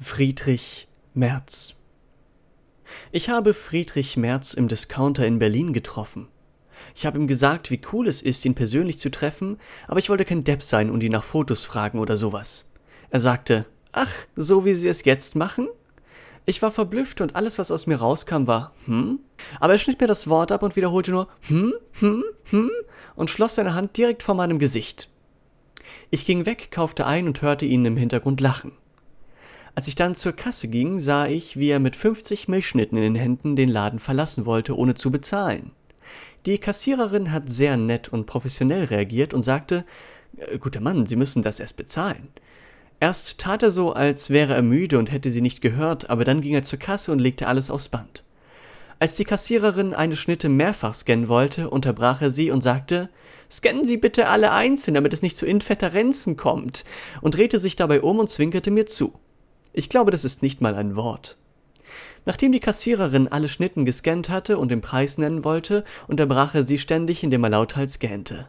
Friedrich Merz Ich habe Friedrich Merz im Discounter in Berlin getroffen. Ich habe ihm gesagt, wie cool es ist, ihn persönlich zu treffen, aber ich wollte kein Depp sein und ihn nach Fotos fragen oder sowas. Er sagte, ach, so wie Sie es jetzt machen? Ich war verblüfft und alles, was aus mir rauskam, war hm? Aber er schnitt mir das Wort ab und wiederholte nur hm, hm, hm und schloss seine Hand direkt vor meinem Gesicht. Ich ging weg, kaufte ein und hörte ihn im Hintergrund lachen. Als ich dann zur Kasse ging, sah ich, wie er mit 50 Milchschnitten in den Händen den Laden verlassen wollte, ohne zu bezahlen. Die Kassiererin hat sehr nett und professionell reagiert und sagte, äh, Guter Mann, Sie müssen das erst bezahlen. Erst tat er so, als wäre er müde und hätte sie nicht gehört, aber dann ging er zur Kasse und legte alles aufs Band. Als die Kassiererin eine Schnitte mehrfach scannen wollte, unterbrach er sie und sagte, Scannen Sie bitte alle einzeln, damit es nicht zu Interferenzen kommt, und drehte sich dabei um und zwinkerte mir zu. Ich glaube, das ist nicht mal ein Wort. Nachdem die Kassiererin alle Schnitten gescannt hatte und den Preis nennen wollte, unterbrach er sie ständig, indem er lauthals gähnte.